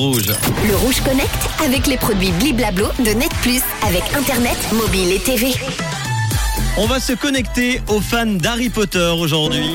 Rouge. Le Rouge Connect avec les produits Bliblablo de Net Plus avec Internet, mobile et TV. On va se connecter aux fans d'Harry Potter aujourd'hui.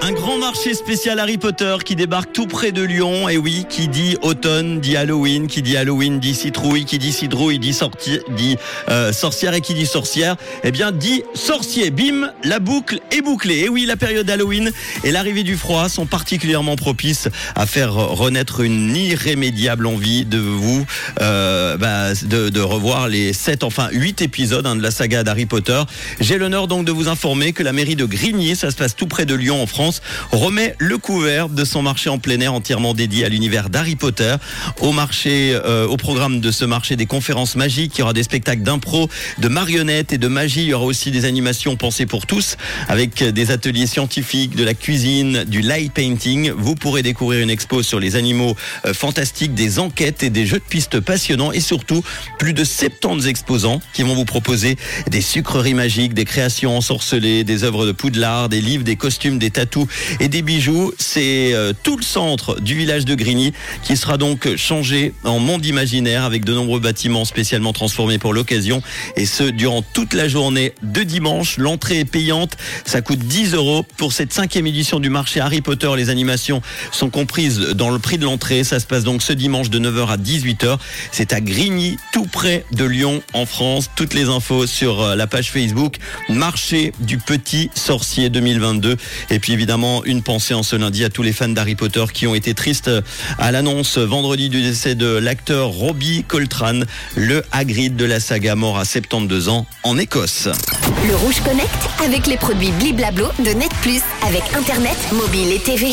Un grand marché spécial Harry Potter qui débarque tout près de Lyon. Et oui, qui dit automne dit Halloween, qui dit Halloween dit citrouille, qui dit citrouille dit, sorti, dit euh, sorcière et qui dit sorcière, eh bien dit sorcier. Bim, la boucle est bouclée. Et oui, la période Halloween et l'arrivée du froid sont particulièrement propices à faire renaître une irrémédiable envie de vous euh, bah, de, de, revoir les sept, enfin huit épisodes hein, de la saga d'Harry Potter. J'ai l'honneur donc de vous informer que la mairie de Grigny, ça se passe tout près de Lyon en France, remet le couvert de son marché en plein air entièrement dédié à l'univers d'Harry Potter. Au marché, euh, au programme de ce marché, des conférences magiques, il y aura des spectacles d'impro, de marionnettes et de magie. Il y aura aussi des animations pensées pour tous, avec des ateliers scientifiques, de la cuisine, du light painting. Vous pourrez découvrir une expo sur les animaux euh, fantastiques, des enquêtes et des jeux de pistes passionnants et surtout plus de 70 exposants qui vont vous proposer des sucreries magiques, des créations ensorcelées, des œuvres de poudlard, des livres, des costumes, des tatous et des bijoux. C'est euh, tout le centre du village de Grigny qui sera donc changé en monde imaginaire avec de nombreux bâtiments spécialement transformés pour l'occasion et ce durant toute la journée de dimanche. L'entrée est payante, ça coûte 10 euros pour cette cinquième édition du marché Harry Potter. Les animations sont comprises dans le prix de l'entrée. Ça se passe donc ce dimanche de 9h à 18h. C'est à Grigny, tout près de Lyon en France. Toutes les infos sur euh, la page Facebook Marché du Petit Sorcier 2022 et puis évidemment une pensée en ce lundi à tous les fans d'Harry Potter qui ont été tristes à l'annonce vendredi du décès de l'acteur Robbie Coltrane, le Hagrid de la saga mort à 72 ans en Écosse. Le Rouge Connect avec les produits Bliblablo de Net Plus avec Internet, mobile et TV.